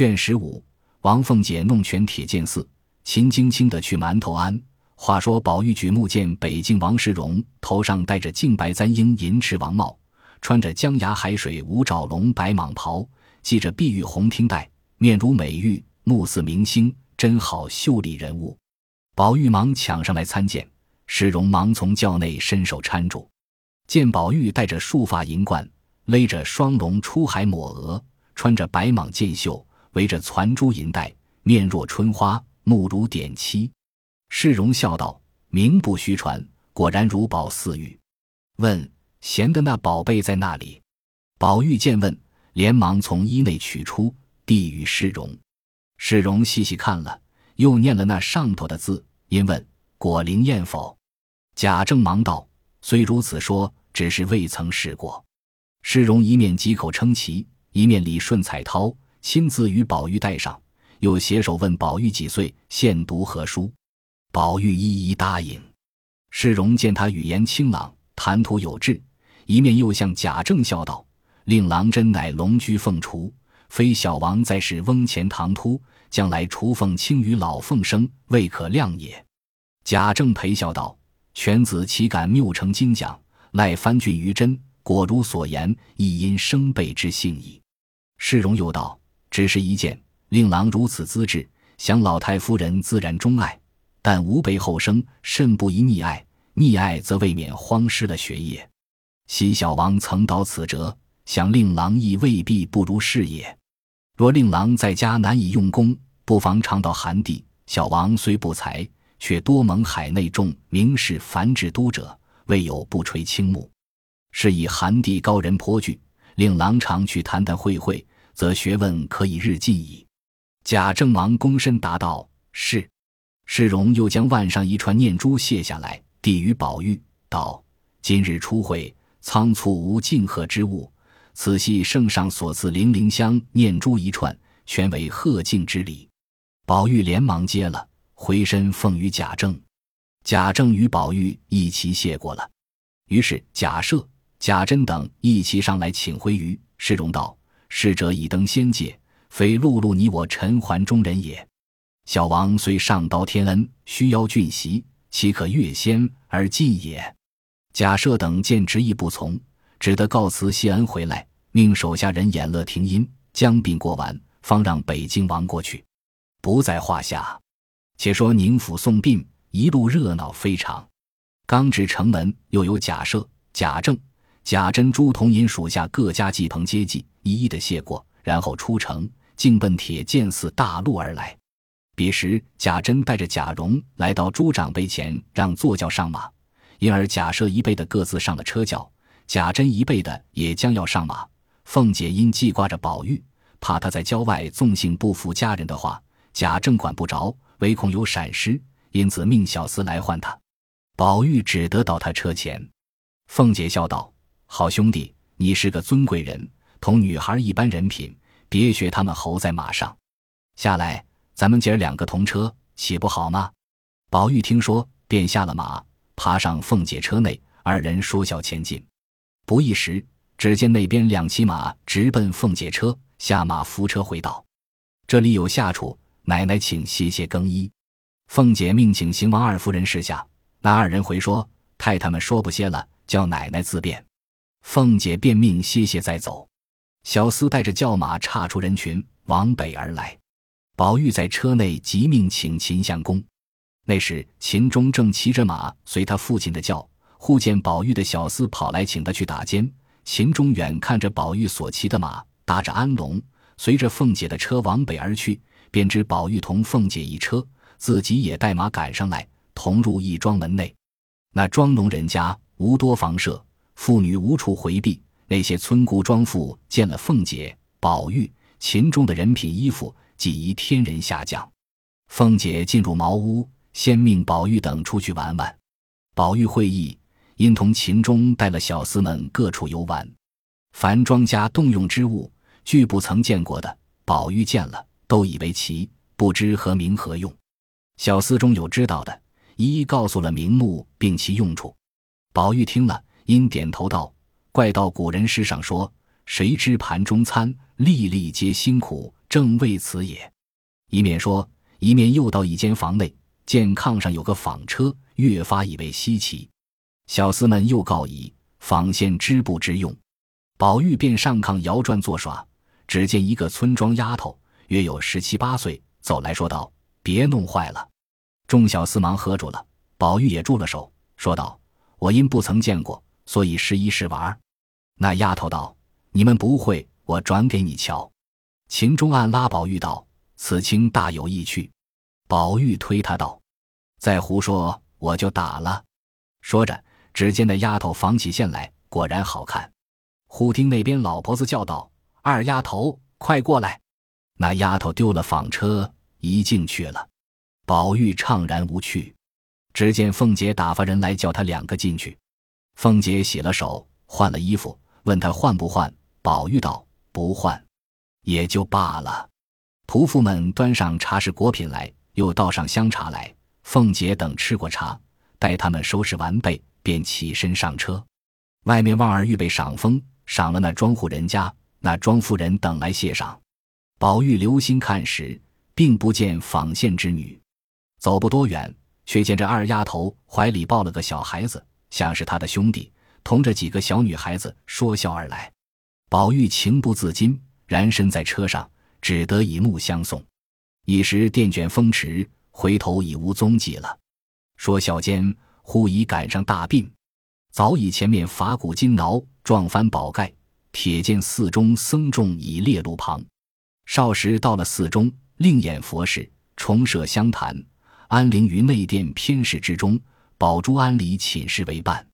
卷十五，王凤姐弄权铁剑寺，秦京清的去馒头庵。话说宝玉举目见北境王世荣，头上戴着净白簪缨银翅王帽，穿着江崖海水五爪龙白蟒袍，系着碧玉红听带，面如美玉，目似明星，真好秀丽人物。宝玉忙抢上来参见，世荣忙从轿内伸手搀住，见宝玉戴着束发银冠，勒着双龙出海抹额，穿着白蟒箭袖，围着攒珠银带，面若春花，目如点漆。世荣笑道：“名不虚传，果然如宝似玉。”问：“贤的那宝贝在那里？”宝玉见问，连忙从衣内取出，递与世荣。世荣细细看了，又念了那上头的字，因问：“果灵验否？”贾政忙道：“虽如此说，只是未曾试过。”世荣一面几口称奇，一面理顺彩绦，亲自与宝玉戴上，又携手问宝玉几岁，现读何书。宝玉一一答应，世荣见他语言清朗，谈吐有致，一面又向贾政笑道：“令郎真乃龙居凤雏，非小王在世翁前唐突，将来雏凤轻于老凤生，未可量也。”贾政陪笑道：“犬子岂敢谬称金奖？赖翻俊于真，果如所言，亦因生辈之幸矣。”世荣又道：“只是一件，令郎如此资质，想老太夫人自然钟爱。”但吾辈后生甚不宜溺爱，溺爱则未免荒失了学业。昔小王曾蹈此辙，想令郎亦未必不如是也。若令郎在家难以用功，不妨常到寒地。小王虽不才，却多蒙海内众名士繁殖都者，未有不垂青目。是以寒地高人颇具，令郎常去谈谈会会，则学问可以日进矣。贾政忙躬身答道：“是。”世荣又将腕上一串念珠卸下来，递与宝玉，道：“今日初会，仓促无敬贺之物，此系圣上所赐零灵香念珠一串，全为贺敬之礼。”宝玉连忙接了，回身奉与贾政。贾政与宝玉一齐谢过了。于是贾赦、贾珍等一齐上来请回于世荣道：“逝者已登仙界，非碌碌你我尘寰中人也。”小王虽上刀天恩，须邀俊席，岂可越仙而进也？贾赦等见执意不从，只得告辞谢恩回来，命手下人演乐停音，将殡过完，方让北京王过去，不在话下。且说宁府送殡，一路热闹非常。刚至城门，又有贾赦、贾政、贾珍、朱同银属下各家祭棚接济，一一的谢过，然后出城，径奔铁剑寺大路而来。彼时，贾珍带着贾蓉来到朱长辈前，让坐轿上马。因而贾赦一辈的各自上了车轿，贾珍一辈的也将要上马。凤姐因记挂着宝玉，怕他在郊外纵性不服家人的话，贾政管不着，唯恐有闪失，因此命小厮来唤他。宝玉只得到他车前。凤姐笑道：“好兄弟，你是个尊贵人，同女孩一般人品，别学他们猴在马上下来。”咱们姐儿两个同车，岂不好吗？宝玉听说，便下了马，爬上凤姐车内，二人说笑前进。不一时，只见那边两骑马直奔凤姐车，下马扶车回道：“这里有下处，奶奶请歇歇更衣。”凤姐命请邢王二夫人示下，那二人回说：“太太们说不歇了，叫奶奶自便。”凤姐便命歇歇再走。小厮带着轿马岔出人群，往北而来。宝玉在车内急命请秦相公。那时秦钟正骑着马随他父亲的轿，忽见宝玉的小厮跑来请他去打尖。秦钟远看着宝玉所骑的马，搭着安龙，随着凤姐的车往北而去，便知宝玉同凤姐一车，自己也带马赶上来，同入一庄门内。那庄农人家无多房舍，妇女无处回避。那些村姑庄妇见了凤姐、宝玉、秦钟的人品衣服。即宜天人下降，凤姐进入茅屋，先命宝玉等出去玩玩。宝玉会意，因同秦钟带了小厮们各处游玩。凡庄家动用之物，俱不曾见过的，宝玉见了，都以为奇，不知何名何用。小厮中有知道的，一一告诉了名目，并其用处。宝玉听了，因点头道：“怪道古人诗上说，谁知盘中餐，粒粒皆辛苦。”正为此也。”一面说，一面又到一间房内，见炕上有个纺车，越发以为稀奇。小厮们又告以纺线织布之用，宝玉便上炕摇转作耍。只见一个村庄丫头，约有十七八岁，走来说道：“别弄坏了。”众小厮忙喝住了。宝玉也住了手，说道：“我因不曾见过，所以试一试玩。”那丫头道：“你们不会，我转给你瞧。”秦钟暗拉宝玉道：“此情大有意趣。”宝玉推他道：“再胡说，我就打了。”说着，只见那丫头纺起线来，果然好看。忽听那边老婆子叫道。二丫头，快过来！那丫头丢了纺车，一进去了。宝玉怅然无趣。只见凤姐打发人来叫他两个进去。凤姐洗了手，换了衣服，问他换不换。宝玉道：“不换，也就罢了。”仆妇们端上茶食果品来，又倒上香茶来。凤姐等吃过茶，待他们收拾完备，便起身上车。外面旺儿预备赏风，赏了那庄户人家。那庄夫人等来谢赏，宝玉留心看时，并不见纺线之女。走不多远，却见这二丫头怀里抱了个小孩子，像是他的兄弟，同着几个小女孩子说笑而来。宝玉情不自禁，然身在车上，只得以目相送。一时电卷风驰，回头已无踪迹了。说笑间，忽已赶上大病，早已前面法鼓金挠，撞翻宝盖。铁剑寺中僧众已列路旁，少时到了寺中，另演佛事，重设香坛，安灵于内殿偏室之中，宝珠庵里寝室为伴。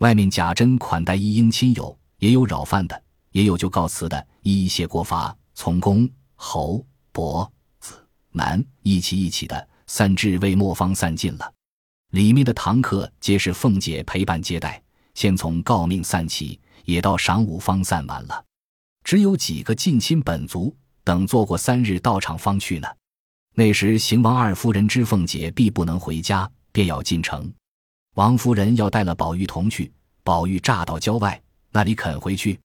外面贾珍款待一应亲友，也有扰饭的，也有就告辞的，一一谢过法，从公、侯、伯、子、男一起一起的散至未末方散尽了。里面的堂客皆是凤姐陪伴接待，先从诰命散起。也到晌午方散完了，只有几个近亲本族等做过三日到场方去呢。那时邢王二夫人知凤姐必不能回家，便要进城。王夫人要带了宝玉同去，宝玉乍到郊外，那里肯回去？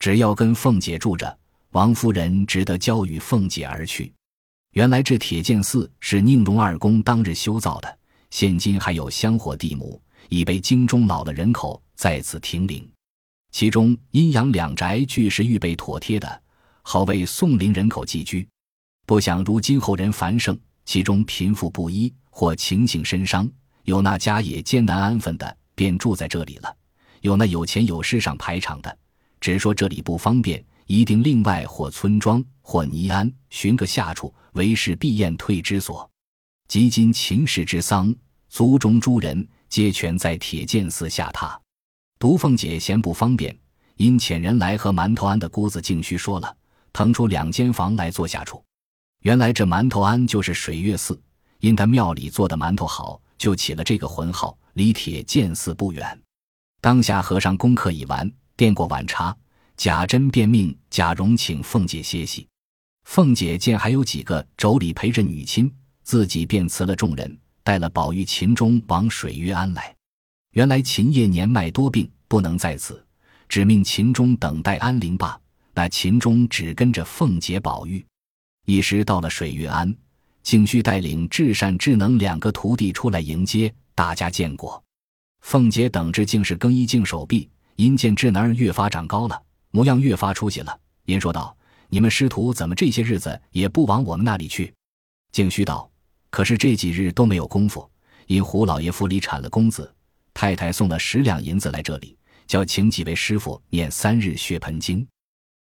只要跟凤姐住着，王夫人只得交与凤姐而去。原来这铁剑寺是宁荣二公当日修造的，现今还有香火地亩，已被京中老了人口在此停灵。其中阴阳两宅俱是预备妥帖的，好为宋陵人口寄居。不想如今后人繁盛，其中贫富不一，或情形深伤，有那家也艰难安分的，便住在这里了；有那有钱有势上排场的，只说这里不方便，一定另外或村庄或尼庵寻个下处，为是避宴退之所。及今秦氏之丧，族中诸人皆全在铁剑寺下榻。独凤姐嫌不方便，因遣人来和馒头庵的姑子静虚说了，腾出两间房来做下处。原来这馒头庵就是水月寺，因他庙里做的馒头好，就起了这个浑号。离铁剑寺不远。当下和尚功课已完，垫过晚茶，贾珍便命贾蓉请凤姐歇息。凤姐见还有几个妯娌陪着女亲，自己便辞了众人，带了宝玉、秦钟往水月庵来。原来秦业年迈多病，不能在此，只命秦钟等待安灵罢。那秦钟只跟着凤姐、宝玉。一时到了水月庵，景旭带领至善、至能两个徒弟出来迎接大家。见过凤姐等至，竟是更衣净手臂。因见智能越发长高了，模样越发出息了，因说道：“你们师徒怎么这些日子也不往我们那里去？”静虚道：“可是这几日都没有功夫，因胡老爷府里产了公子。”太太送了十两银子来这里，叫请几位师傅念三日血盆经，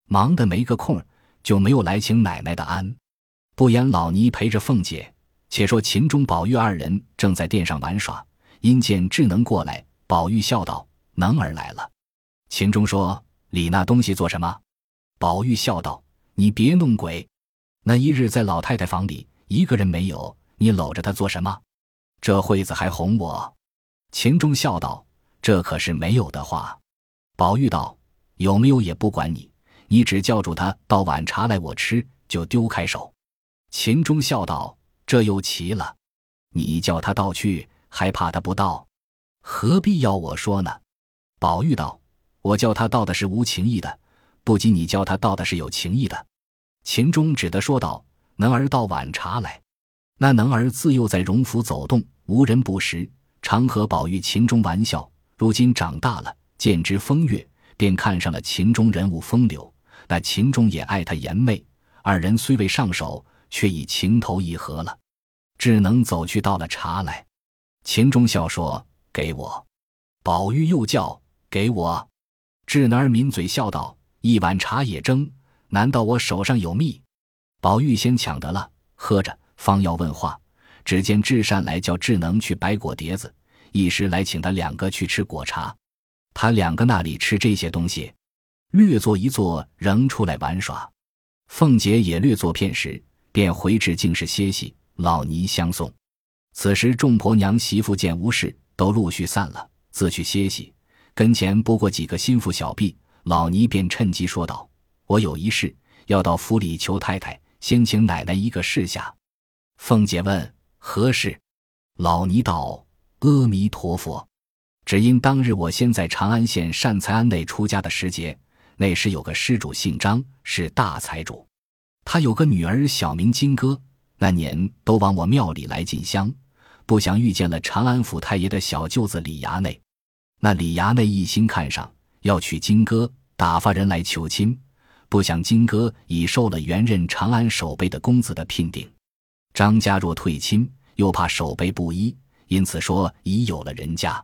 忙得没个空，就没有来请奶奶的安。不言老尼陪着凤姐，且说秦钟、宝玉二人正在殿上玩耍，因见智能过来，宝玉笑道：“能儿来了。”秦钟说：“理那东西做什么？”宝玉笑道：“你别弄鬼。那一日在老太太房里，一个人没有，你搂着她做什么？这会子还哄我。”秦钟笑道：“这可是没有的话。”宝玉道：“有没有也不管你，你只叫住他倒碗茶来，我吃就丢开手。”秦钟笑道：“这又奇了，你叫他倒去，还怕他不倒？何必要我说呢？”宝玉道：“我叫他倒的是无情意的，不及你叫他倒的是有情意的。”秦钟只得说道：“能儿倒碗茶来。”那能儿自幼在荣府走动，无人不识，常和宝玉、秦钟玩笑。如今长大了，见之风月，便看上了秦钟人物风流。那秦钟也爱他颜媚，二人虽未上手，却已情投意合了。智能走去倒了茶来，秦钟笑说：“给我。”宝玉又叫：“给我。”智能儿抿嘴笑道：“一碗茶也争，难道我手上有蜜？”宝玉先抢得了，喝着。方要问话，只见智善来叫智能去摆果碟子，一时来请他两个去吃果茶。他两个那里吃这些东西，略坐一坐，仍出来玩耍。凤姐也略坐片时，便回至净室歇息。老尼相送。此时众婆娘媳妇见无事，都陆续散了，自去歇息。跟前不过几个心腹小婢，老尼便趁机说道：“我有一事要到府里求太太，先请奶奶一个示下。”凤姐问：“何事？”老尼道：“阿弥陀佛，只因当日我先在长安县善财庵内出家的时节，那时有个施主姓张，是大财主。他有个女儿，小名金戈。那年都往我庙里来进香，不想遇见了长安府太爷的小舅子李衙内。那李衙内一心看上，要娶金戈，打发人来求亲。不想金戈已受了原任长安守备的公子的聘定。”张家若退亲，又怕守备不依，因此说已有了人家。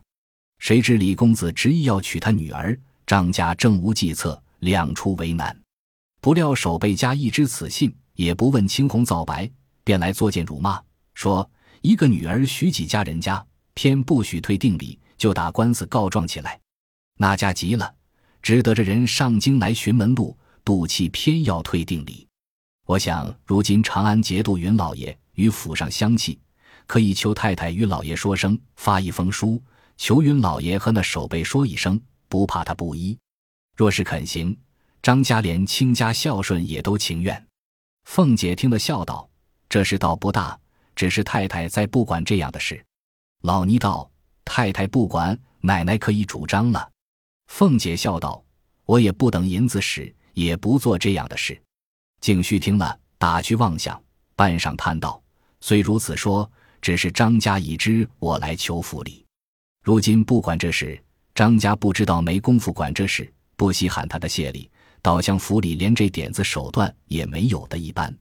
谁知李公子执意要娶他女儿，张家正无计策，两处为难。不料守备家一知此信，也不问青红皂白，便来作践辱骂，说一个女儿许几家人家，偏不许退定礼，就打官司告状起来。那家急了，只得着人上京来寻门路，赌气偏要退定礼。我想如今长安节度云老爷。与府上相契，可以求太太与老爷说声，发一封书，求云老爷和那守备说一声，不怕他不依。若是肯行，张家连亲家孝顺也都情愿。凤姐听了，笑道：“这事倒不大，只是太太再不管这样的事。”老尼道：“太太不管，奶奶可以主张了。”凤姐笑道：“我也不等银子使，也不做这样的事。”景虚听了，打趣妄想，半晌叹道。虽如此说，只是张家已知我来求府里，如今不管这事，张家不知道没工夫管这事，不稀罕他的谢礼，倒像府里连这点子手段也没有的一般。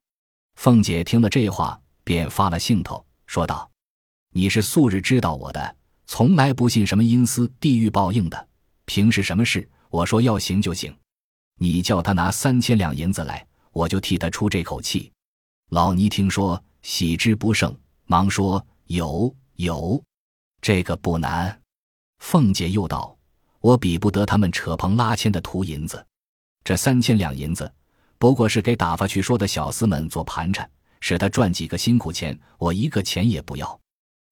凤姐听了这话，便发了兴头，说道：“你是素日知道我的，从来不信什么阴司地狱报应的。平时什么事，我说要行就行。你叫他拿三千两银子来，我就替他出这口气。”老尼听说。喜之不胜，忙说：“有有，这个不难。”凤姐又道：“我比不得他们扯棚拉纤的图银子，这三千两银子，不过是给打发去说的小厮们做盘缠，使他赚几个辛苦钱，我一个钱也不要。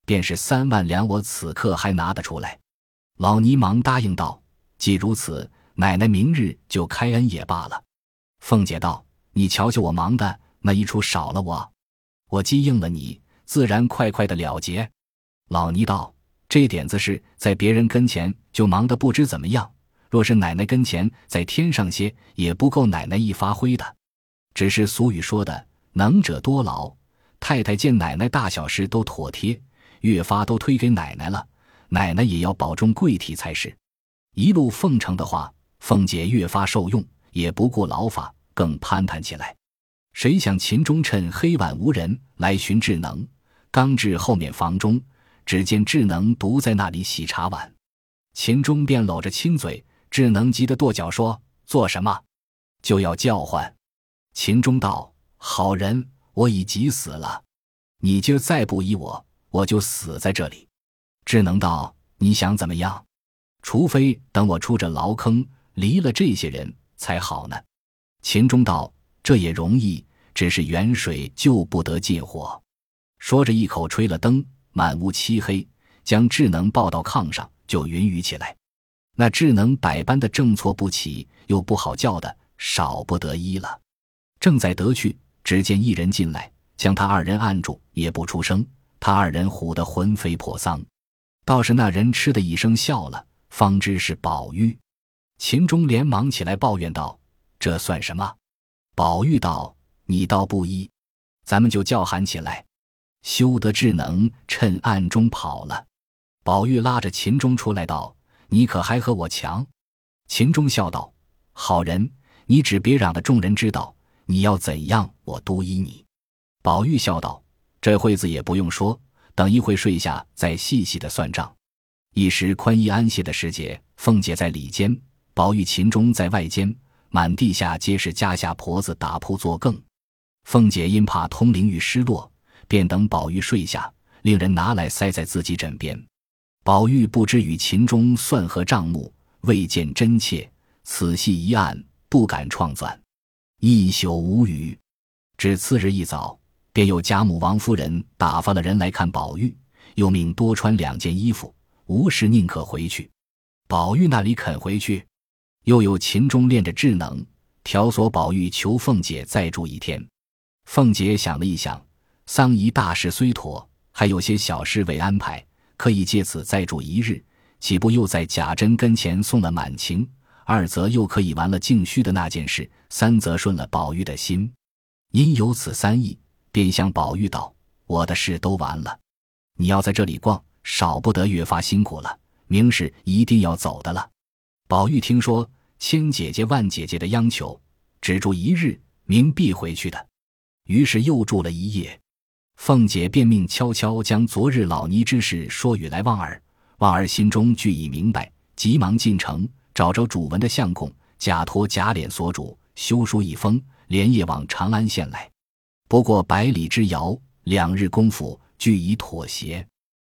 便是三万两，我此刻还拿得出来。”老尼忙答应道：“既如此，奶奶明日就开恩也罢了。”凤姐道：“你瞧瞧我忙的那一出少了我。”我既应了你，自然快快的了结。老尼道：“这点子事在别人跟前就忙得不知怎么样，若是奶奶跟前再添上些，也不够奶奶一发挥的。只是俗语说的‘能者多劳’，太太见奶奶大小事都妥帖，越发都推给奶奶了，奶奶也要保重贵体才是。”一路奉承的话，凤姐越发受用，也不顾劳法，更攀谈起来。谁想秦钟趁黑晚无人来寻智能，刚至后面房中，只见智能独在那里洗茶碗。秦钟便搂着亲嘴，智能急得跺脚说：“做什么？就要叫唤。”秦钟道：“好人，我已急死了，你今儿再不依我，我就死在这里。”智能道：“你想怎么样？除非等我出这牢坑，离了这些人才好呢。”秦钟道。这也容易，只是远水救不得近火。说着，一口吹了灯，满屋漆黑，将智能抱到炕上，就云雨起来。那智能百般的正错不起，又不好叫的，少不得一了。正在得去，只见一人进来，将他二人按住，也不出声。他二人唬得魂飞魄丧。倒是那人嗤的一声笑了，方知是宝玉。秦钟连忙起来抱怨道：“这算什么？”宝玉道：“你倒不依，咱们就叫喊起来。修得智能趁暗中跑了。宝玉拉着秦钟出来道：“你可还和我强？”秦钟笑道：“好人，你只别让得众人知道。你要怎样，我都依你。”宝玉笑道：“这会子也不用说，等一会睡下再细细的算账。”一时宽衣安歇的时节，凤姐在里间，宝玉、秦钟在外间，满地下皆是家下婆子打铺作更。凤姐因怕通灵玉失落，便等宝玉睡下，令人拿来塞在自己枕边。宝玉不知与秦钟算何账目，未见真切，此细一案不敢创钻，一宿无语。至次日一早，便有贾母、王夫人打发了人来看宝玉，又命多穿两件衣服，无事宁可回去。宝玉那里肯回去，又有秦钟练着智能，挑唆宝玉求凤姐再住一天。凤姐想了一想，丧仪大事虽妥，还有些小事未安排。可以借此再住一日，岂不又在贾珍跟前送了满情？二则又可以完了静虚的那件事，三则顺了宝玉的心。因有此三意，便向宝玉道：“我的事都完了，你要在这里逛，少不得越发辛苦了。明是一定要走的了。”宝玉听说千姐姐万姐姐的央求，只住一日，明必回去的，于是又住了一夜。凤姐便命悄悄将昨日老尼之事说与来旺儿，旺儿心中俱已明白，急忙进城找着主文的相公，假托贾琏所主，修书一封，连夜往长安县来。不过百里之遥，两日功夫俱已妥协。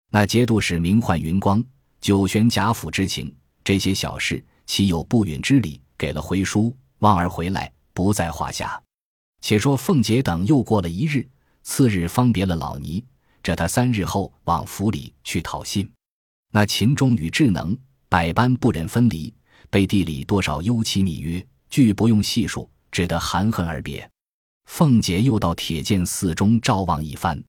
那节度使名唤云光，九玄贾府之情，这些小事岂有不允之理？给了回书，旺儿回来不在话下。且说凤姐等又过了一日。次日方别了老尼，这他三日后往府里去讨信。那秦钟与智能百般不忍分离，背地里多少幽期密约，俱不用细数，只得含恨而别。凤姐又到铁剑寺中照望一番，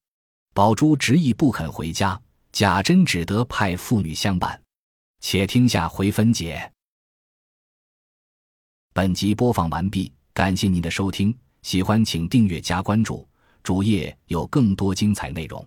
宝珠执意不肯回家，贾珍只得派妇女相伴。且听下回分解。本集播放完毕，感谢您的收听，喜欢请订阅加关注。主页有更多精彩内容。